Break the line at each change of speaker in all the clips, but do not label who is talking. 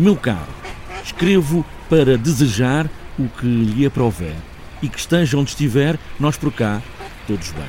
Meu caro, escrevo para desejar o que lhe aprover e que esteja onde estiver, nós por cá, todos bem.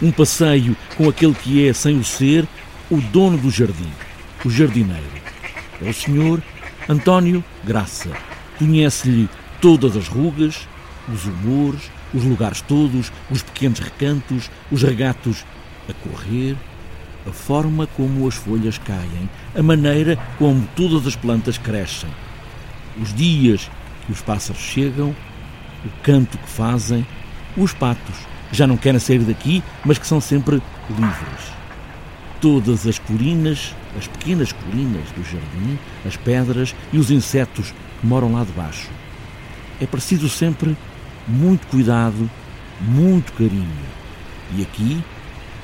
Um passeio com aquele que é, sem o ser, o dono do jardim, o jardineiro. É o senhor António Graça. Conhece-lhe todas as rugas, os humores, os lugares todos, os pequenos recantos, os regatos a correr, a forma como as folhas caem, a maneira como todas as plantas crescem, os dias que os pássaros chegam, o canto que fazem, os patos, que já não querem sair daqui, mas que são sempre livres. Todas as colinas, as pequenas colinas do jardim, as pedras e os insetos que moram lá debaixo. É preciso sempre muito cuidado, muito carinho. E aqui,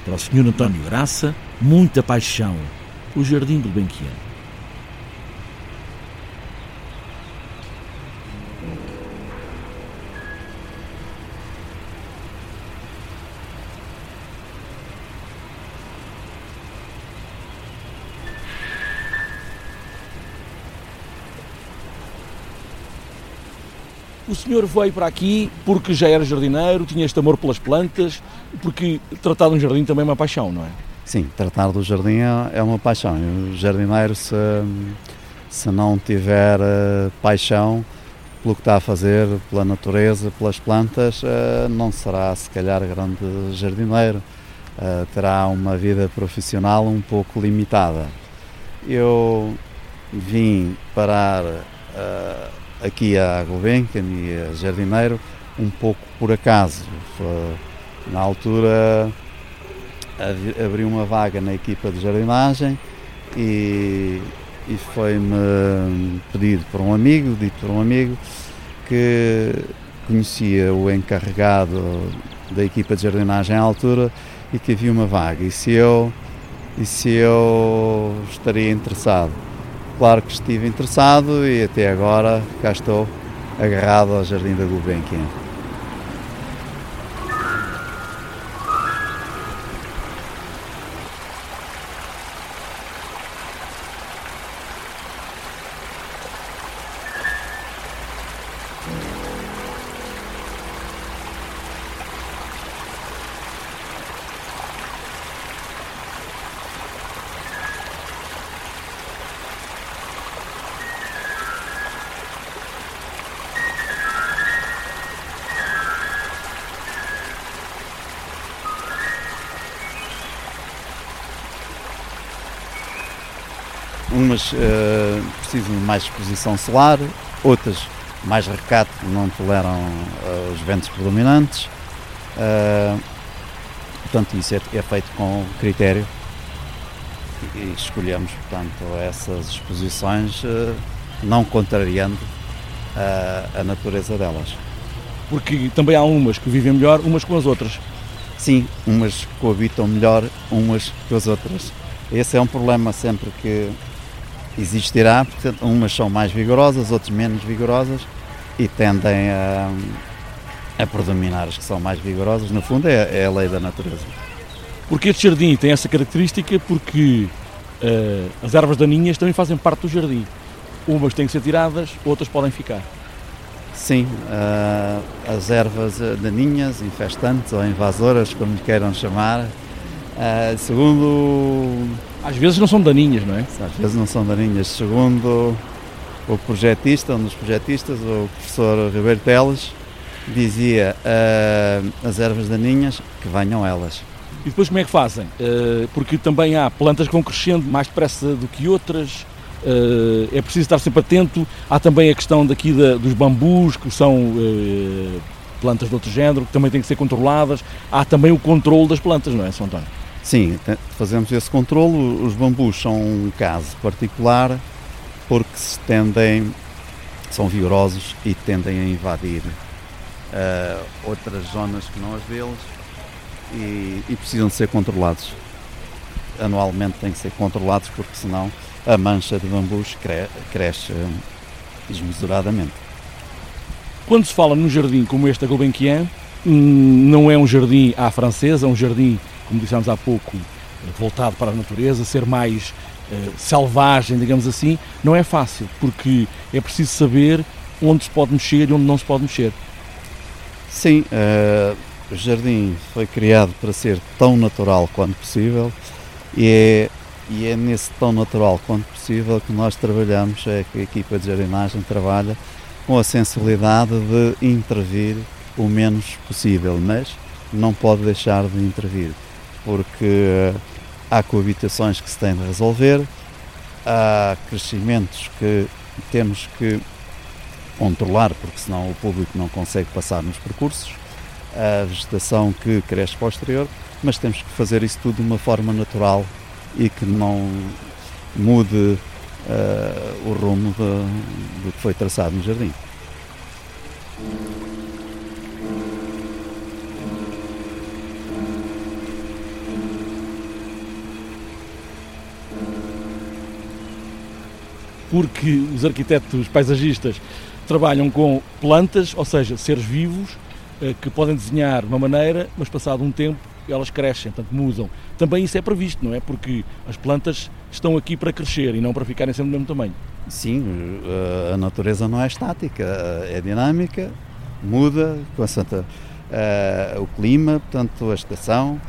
para o Sr. António Graça, muita paixão. O Jardim do Benquiano. O senhor veio para aqui porque já era jardineiro, tinha este amor pelas plantas, porque tratar de um jardim também é uma paixão, não é?
Sim, tratar do jardim é, é uma paixão. O jardineiro, se, se não tiver uh, paixão pelo que está a fazer, pela natureza, pelas plantas, uh, não será, se calhar, grande jardineiro. Uh, terá uma vida profissional um pouco limitada. Eu vim parar aqui a Gulbenkian e a Jardineiro um pouco por acaso. Na altura abri uma vaga na equipa de jardinagem e, e foi-me pedido por um amigo, dito por um amigo, que conhecia o encarregado da equipa de jardinagem à altura e que havia uma vaga. E se eu, e se eu estaria interessado? Claro que estive interessado e até agora cá estou agarrado ao Jardim da Gulbenkian. Umas uh, precisam de mais exposição solar, outras mais recato, não toleram uh, os ventos predominantes. Uh, portanto, isso é, é, feito com critério e escolhemos, portanto, essas exposições não contrariando a, a natureza delas.
Porque também há umas que vivem melhor umas com as outras.
Sim, umas coabitam melhor umas com as outras. Esse é um problema sempre que existirá, portanto, umas são mais vigorosas, outras menos vigorosas e tendem a, a predominar as que são mais vigorosas. No fundo, é, é a lei da natureza.
Porque este jardim tem essa característica porque uh, as ervas daninhas também fazem parte do jardim. Umas têm que ser tiradas, outras podem ficar.
Sim, uh, as ervas daninhas, infestantes ou invasoras, como queiram chamar, uh, segundo
às vezes não são daninhas, não é?
Às vezes não são daninhas. Segundo o projetista, um dos projetistas, o professor Ribeiro Teles, dizia uh, as ervas daninhas que venham elas.
E depois como é que fazem? Uh, porque também há plantas que vão crescendo mais depressa do que outras, uh, é preciso estar sempre atento. Há também a questão daqui da, dos bambus, que são plantas de outro género, que também têm que ser controladas. Há também o controle das plantas, não é, São António?
Sim, fazemos esse controlo. Os bambus são um caso particular porque se tendem, são vigorosos e tendem a invadir uh, outras zonas que não as deles e, e, precisam ser controlados. Anualmente têm que ser controlados porque senão a mancha de bambus cre cresce desmesuradamente.
Quando se fala num jardim como este da Gulbenkian, hum, não é um jardim à francesa, é um jardim como dissemos há pouco, voltado para a natureza, ser mais uh, selvagem, digamos assim, não é fácil, porque é preciso saber onde se pode mexer e onde não se pode mexer.
Sim, uh, o jardim foi criado para ser tão natural quanto possível e é, e é nesse tão natural quanto possível que nós trabalhamos, é que a equipa de jardinagem trabalha com a sensibilidade de intervir o menos possível, mas não pode deixar de intervir, porque eh, há coabitações que se têm de resolver, há crescimentos que temos que controlar, porque senão o público não consegue passar nos percursos, a vegetação que cresce posterior, mas temos que fazer isso tudo de uma forma natural e que não mude uh, o rumo do que foi traçado no jardim.
Porque os arquitetos paisagistas trabalham com plantas, ou seja, seres vivos, eh, que podem desenhar de uma maneira, mas passado um tempo elas crescem, portanto mudam. Também isso é previsto, não é? Porque as plantas estão aqui para crescer e não para ficarem sempre do mesmo tamanho.
Sim, eh, a natureza não é estática, é dinâmica, muda uh, o clima, portanto a estação,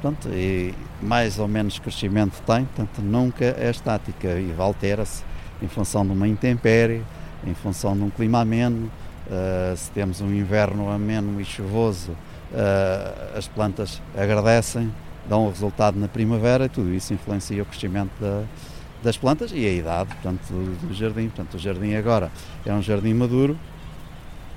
portanto, e mais ou menos crescimento tem, portanto nunca é estática e altera-se em função de uma intempérie, em função de um clima ameno. Uh, se temos um inverno ameno e chuvoso, uh, as plantas agradecem, dão o resultado na primavera e tudo isso influencia o crescimento da, das plantas e a idade portanto, do, do, jardim. Portanto, o jardim agora é um jardim maduro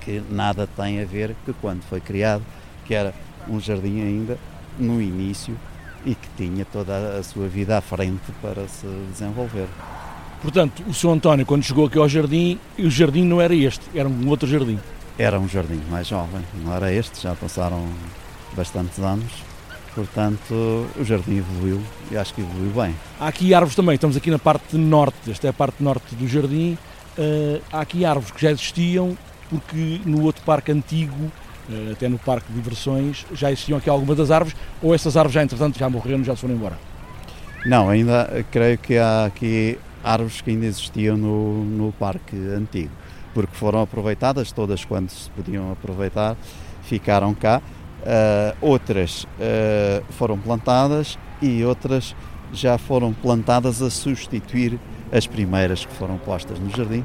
que nada tem a ver que quando foi criado, que era um jardim ainda no início e que tinha toda a sua vida à frente para se desenvolver.
Portanto, o Sr. António, quando chegou aqui ao jardim, o jardim não era este, era um outro jardim.
Era um jardim mais jovem, não era este, já passaram bastantes anos. Portanto, o jardim evoluiu e acho que evoluiu bem.
Há aqui árvores também, estamos aqui na parte norte, esta é a parte norte do jardim. Uh, há aqui árvores que já existiam, porque no outro parque antigo, uh, até no parque de diversões, já existiam aqui algumas das árvores, ou essas árvores já entretanto já morreram, já se foram embora?
Não, ainda creio que há aqui árvores que ainda existiam no, no parque antigo, porque foram aproveitadas todas quando se podiam aproveitar, ficaram cá. Uh, outras uh, foram plantadas e outras já foram plantadas a substituir as primeiras que foram postas no jardim,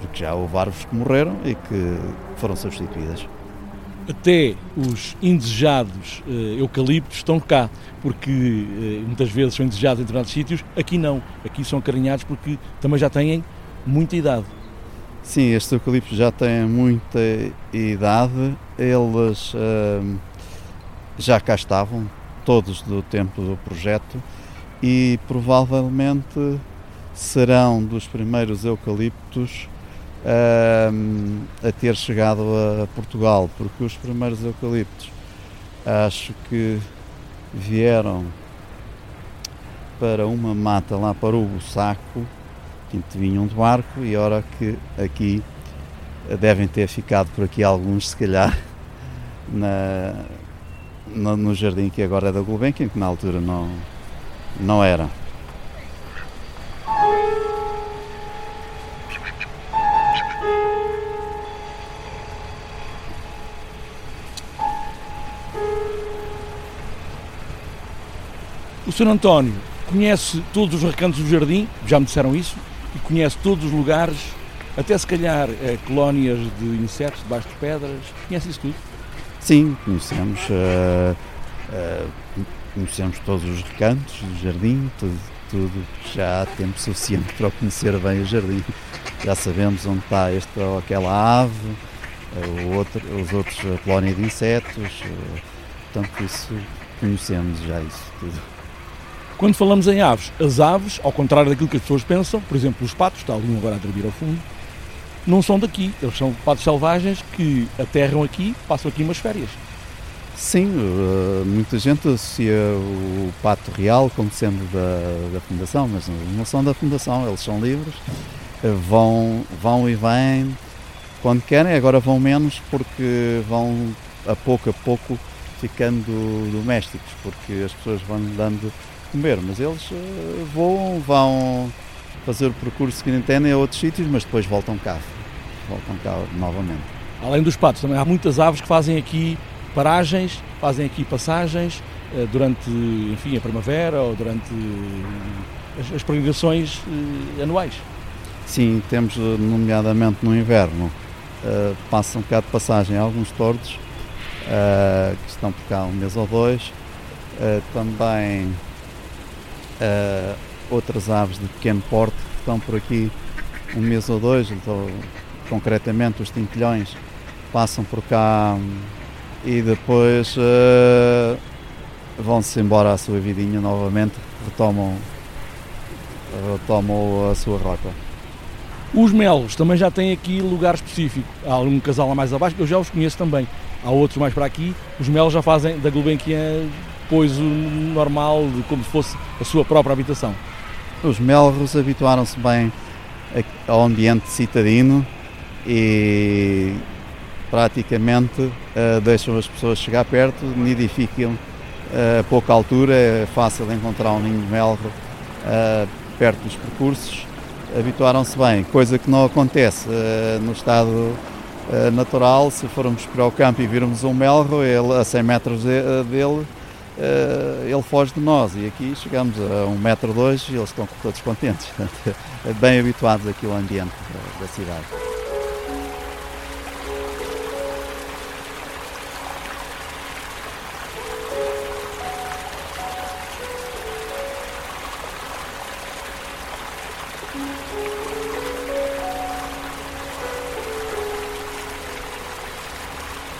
porque já houve árvores que morreram e que foram substituídas
até os indesejados uh, eucaliptos estão cá, porque uh, muitas vezes são indesejados em determinados sítios, aqui não, aqui são acarinhados porque também já têm muita idade.
Sim, estes eucaliptos já têm muita idade, eles uh, já cá estavam, todos do tempo do projeto, e provavelmente serão dos primeiros eucaliptos a ter chegado a Portugal, porque os primeiros eucaliptos acho que vieram para uma mata lá para o Saco, vinham de barco e ora que aqui devem ter ficado por aqui alguns, se calhar, na, no, no jardim que agora é da Gulbenkian, que na altura não, não era.
O Sr. António conhece todos os recantos do jardim, já me disseram isso, e conhece todos os lugares, até se calhar é, colónias de insetos debaixo de pedras, conhece isso tudo?
Sim, conhecemos, uh, uh, conhecemos todos os recantos do jardim, tudo, tudo, já há tempo suficiente para conhecer bem o jardim. Já sabemos onde está esta ou aquela ave, uh, outro, os outros a colónia de insetos, portanto isso conhecemos já isso tudo.
Quando falamos em aves, as aves, ao contrário daquilo que as pessoas pensam, por exemplo, os patos, está ali um agora a dormir ao fundo, não são daqui. Eles são patos selvagens que aterram aqui, passam aqui umas férias.
Sim, eh, muita gente associa o pato real como sendo da, da Fundação, mas não são da Fundação, eles são livres, eh, vão, vão e vêm quando querem, agora vão menos porque vão a pouco a pouco ficando domésticos, porque as pessoas vão dando comer, mas eles uh, voam, vão fazer o percurso que entendem a outros sítios, mas depois voltam cá, voltam cá novamente.
Além dos patos, também há muitas aves que fazem aqui paragens, fazem aqui passagens uh, durante, enfim, a primavera ou durante as, as peregrinações anuais.
Sim, temos nomeadamente no inverno, passam cá de passagem alguns tordos uh, que estão por cá um mês ou dois. Uh, também uh, outras aves de pequeno porte que estão por aqui um mês ou dois, então, concretamente os tintilhões passam por cá e depois vão-se embora à sua vidinha novamente, retomam, retomam a sua rota.
Os melos também já têm aqui lugar específico. Há um casal lá mais abaixo, eu já os conheço também. Há outros mais para aqui. Os melos já fazem da Gulbenkian pois o normal, como se fosse a sua própria habitação.
Os melros habituaram-se bem ao ambiente citadino e praticamente uh, deixam as pessoas chegar perto, nidificam uh, a pouca altura, é fácil encontrar um ninho de melro uh, perto dos percursos habituaram-se bem, coisa que não acontece no estado natural. Se formos para o campo e virmos um melro, ele, a 100 metros de, dele, ele foge de nós. E aqui chegamos a um metro dois e eles estão todos contentes. bem habituados aqui ao ambiente da, da cidade.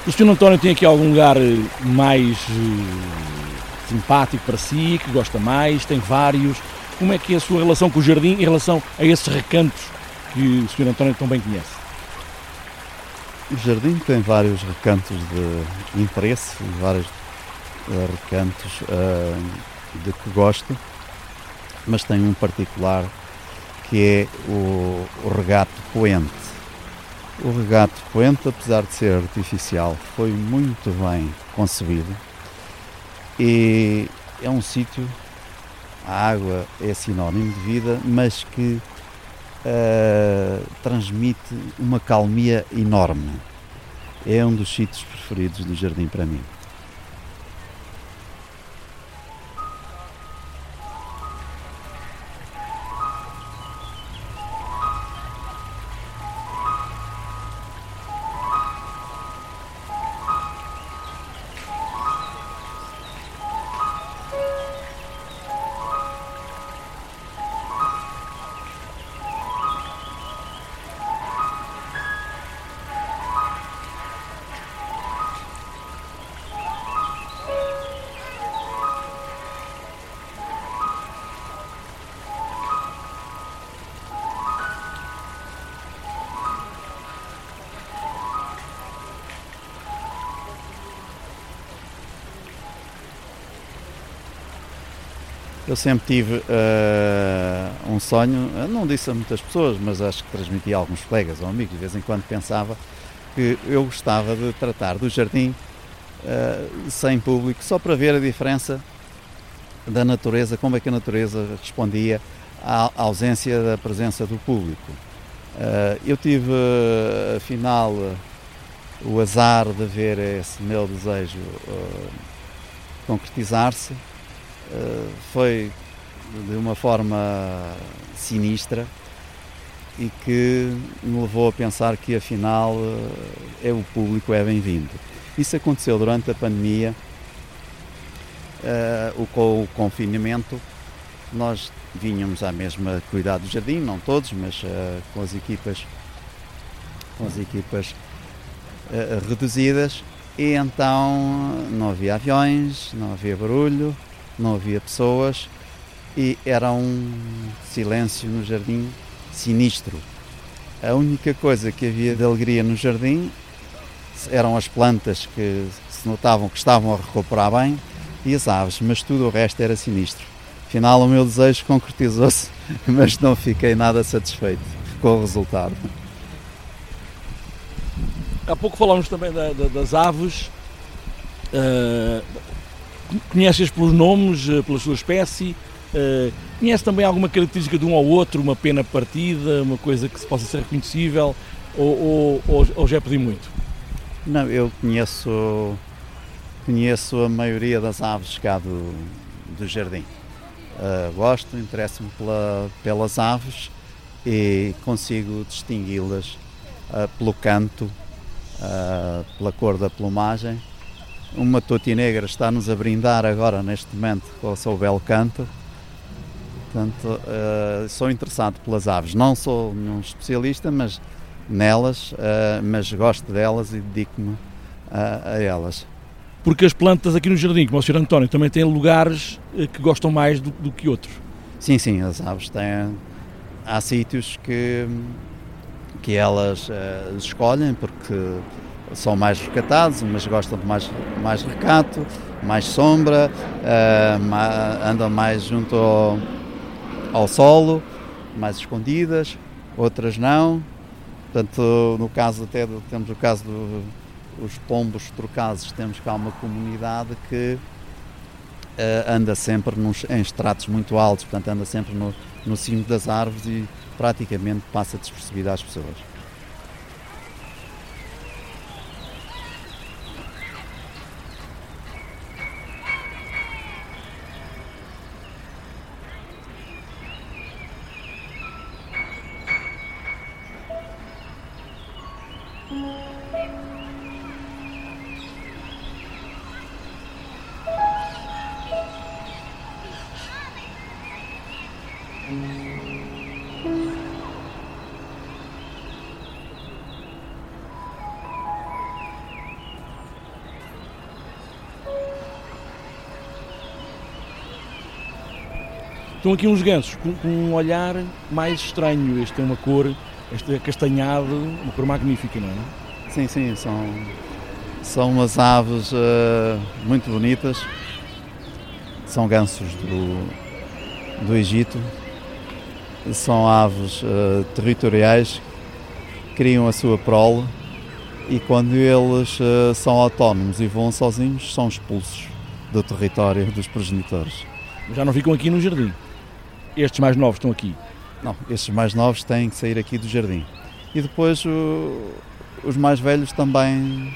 O Sr. António tem aqui algum lugar eh, mais uh, simpático para si, que gosta mais, tem vários. Como é que é a sua relação com o jardim em relação a esses recantos que o Sr. António tão bem conhece?
O jardim tem vários recantos de interesse, vários uh, recantos uh, de que gosto, mas tem um particular que é o, o regato poente o regato poente, apesar de ser artificial, foi muito bem concebido e é um sítio, a água é sinónimo de vida, mas que uh, transmite uma calmia enorme. É um dos sítios preferidos do jardim para mim. Eu sempre tive uh, um sonho, não disse a muitas pessoas, mas acho que transmiti a alguns colegas ou amigos, de vez em quando pensava que eu gostava de tratar do jardim uh, sem público, só para ver a diferença da natureza, como é que a natureza respondia à ausência da presença do público. Uh, eu tive, afinal, o azar de ver esse meu desejo concretizar-se eh, foi de uma forma sinistra e que me levou a pensar que afinal eh, é o público é bem-vindo. Isso aconteceu durante a pandemia, uh, com o confinamento, nós vinhamos à mesma cuidar do jardim, não todos, mas com as equipas, com as equipas reduzidas, e então não havia aviões, não havia barulho, não havia pessoas e era um silêncio no jardim sinistro. A única coisa que havia de alegria no jardim eram as plantas que se notavam que estavam a recuperar bem e as aves, mas tudo o resto era sinistro. Afinal, o meu desejo concretizou-se, mas não fiquei nada satisfeito com o resultado.
Há pouco falámos também da, da, das aves. Uh, conheces pelos nomes, eh, pela sua espécie? Uh, conhece também alguma característica de um ou outro, uma pena partida, uma coisa que se possa ser reconhecível, ou, ou, ou, já pedi muito?
Não, eu conheço, conheço a maioria das aves cá do, do jardim. Uh, gosto, interesso-me pela, pelas aves e consigo distingui-las uh, pelo canto, pela cor da plumagem. Uma toti negra está-nos a brindar agora, neste momento, com o seu belo canto. Portanto, uh, sou interessado pelas aves. Não sou um especialista, mas nelas, mas gosto delas e dedico-me a, a elas
porque as plantas aqui no jardim, como o Sr. António, também têm lugares que gostam mais do, do, que outros.
Sim, sim, as aves têm. Há sítios que, que elas uh, escolhem porque são mais recatados, mas gostam de mais, mais recato, mais sombra, uh, andam mais junto ao, ao solo, mais escondidas, outras não. Portanto, no caso até temos o caso do, os pombos trocados, temos cá uma comunidade que uh, anda sempre nos, em estratos muito altos, portanto anda sempre no, no cimo das árvores e praticamente passa despercebida às pessoas.
Estão aqui uns gansos com, com, um olhar mais estranho. Este tem uma cor, este castanhado, uma cor magnífica, não é?
Sim, sim, são, são umas aves uh, muito bonitas. São gansos do, do Egito. São aves uh, territoriais, criam a sua prole e quando eles uh, são autónomos e voam sozinhos, são expulsos do território dos progenitores.
Já não ficam aqui no jardim? estes mais novos estão aqui?
Não, estes mais novos têm que sair aqui do jardim. E depois o, os mais velhos também,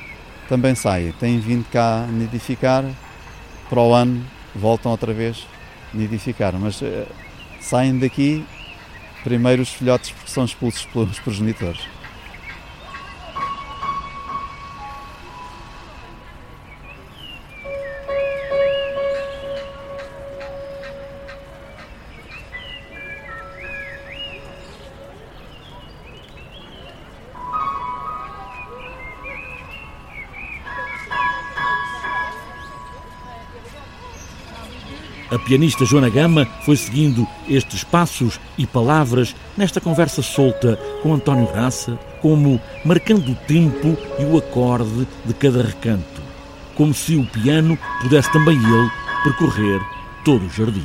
também saem. Têm vindo cá nidificar, para o ano voltam outra vez nidificar. Mas uh, saem daqui primeiro os filhotes porque são expulsos pelos progenitores.
A pianista Joana Gama foi seguindo estes passos e palavras nesta conversa solta com António Raça, como marcando o tempo e o acorde de cada recanto, como se o piano pudesse também ele percorrer todo o jardim.